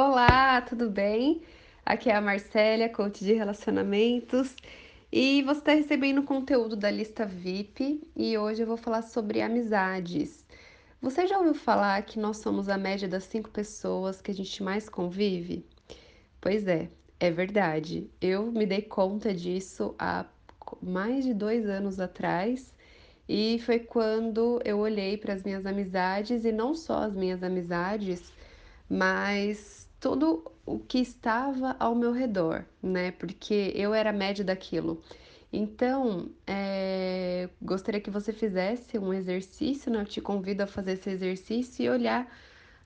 Olá, tudo bem? Aqui é a Marcélia, coach de relacionamentos, e você está recebendo conteúdo da lista VIP e hoje eu vou falar sobre amizades. Você já ouviu falar que nós somos a média das cinco pessoas que a gente mais convive? Pois é, é verdade. Eu me dei conta disso há mais de dois anos atrás. E foi quando eu olhei para as minhas amizades, e não só as minhas amizades, mas tudo o que estava ao meu redor, né? Porque eu era média daquilo. Então, é, gostaria que você fizesse um exercício, né? Eu te convido a fazer esse exercício e olhar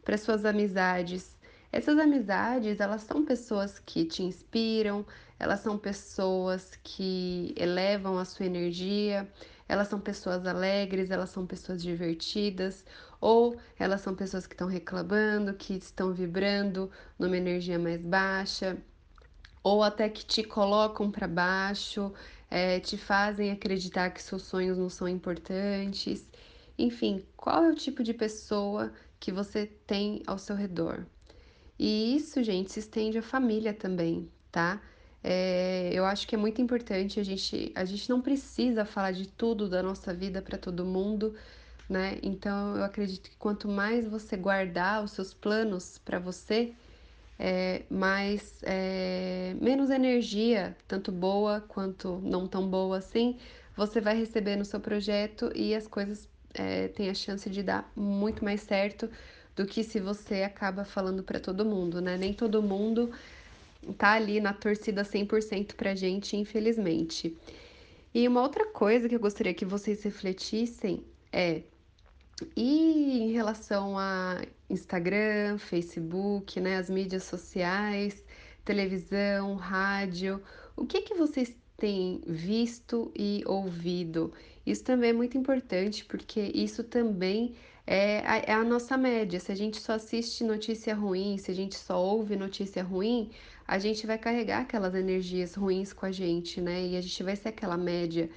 para suas amizades. Essas amizades, elas são pessoas que te inspiram, elas são pessoas que elevam a sua energia, elas são pessoas alegres, elas são pessoas divertidas, ou elas são pessoas que estão reclamando, que estão vibrando numa energia mais baixa, ou até que te colocam para baixo, é, te fazem acreditar que seus sonhos não são importantes. Enfim, qual é o tipo de pessoa que você tem ao seu redor? E isso, gente, se estende à família também, tá? É, eu acho que é muito importante a gente, a gente não precisa falar de tudo da nossa vida para todo mundo, né? Então eu acredito que quanto mais você guardar os seus planos para você, é, mais é, menos energia, tanto boa quanto não tão boa assim, você vai receber no seu projeto e as coisas é, têm a chance de dar muito mais certo do que se você acaba falando para todo mundo, né? Nem todo mundo tá ali na torcida 100% pra gente, infelizmente. E uma outra coisa que eu gostaria que vocês refletissem é e em relação a Instagram, Facebook, né, as mídias sociais, televisão, rádio, o que que vocês têm visto e ouvido? Isso também é muito importante porque isso também é a, é a nossa média. Se a gente só assiste notícia ruim, se a gente só ouve notícia ruim, a gente vai carregar aquelas energias ruins com a gente, né? E a gente vai ser aquela média.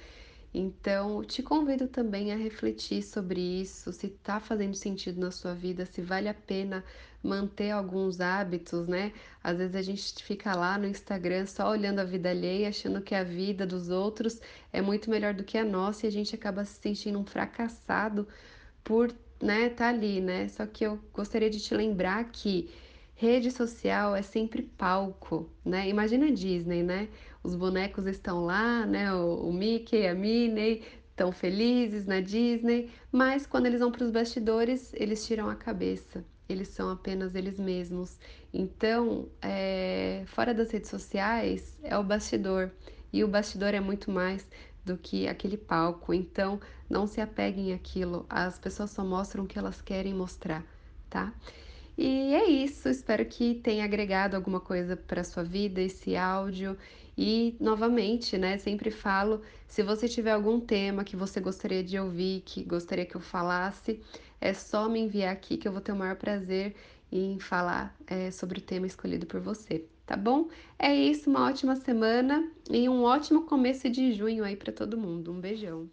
Então, te convido também a refletir sobre isso, se está fazendo sentido na sua vida, se vale a pena manter alguns hábitos, né? Às vezes a gente fica lá no Instagram só olhando a vida alheia, achando que a vida dos outros é muito melhor do que a nossa e a gente acaba se sentindo um fracassado por, né, tá ali, né? Só que eu gostaria de te lembrar que Rede social é sempre palco, né? Imagina a Disney, né? Os bonecos estão lá, né? O, o Mickey, a Minnie estão felizes na Disney, mas quando eles vão para os bastidores, eles tiram a cabeça. Eles são apenas eles mesmos. Então, é, fora das redes sociais, é o bastidor. E o bastidor é muito mais do que aquele palco. Então, não se apeguem àquilo. As pessoas só mostram o que elas querem mostrar, tá? E é isso, espero que tenha agregado alguma coisa para sua vida esse áudio. E novamente, né, sempre falo, se você tiver algum tema que você gostaria de ouvir, que gostaria que eu falasse, é só me enviar aqui que eu vou ter o maior prazer em falar é, sobre o tema escolhido por você, tá bom? É isso, uma ótima semana e um ótimo começo de junho aí para todo mundo. Um beijão.